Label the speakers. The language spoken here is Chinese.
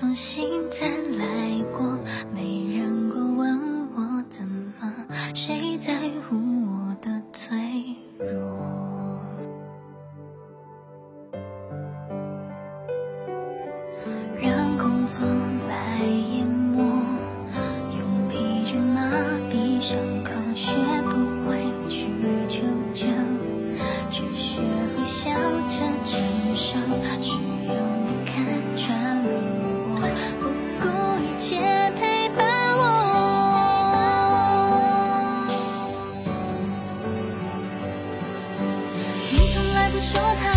Speaker 1: 重新再来过没说他。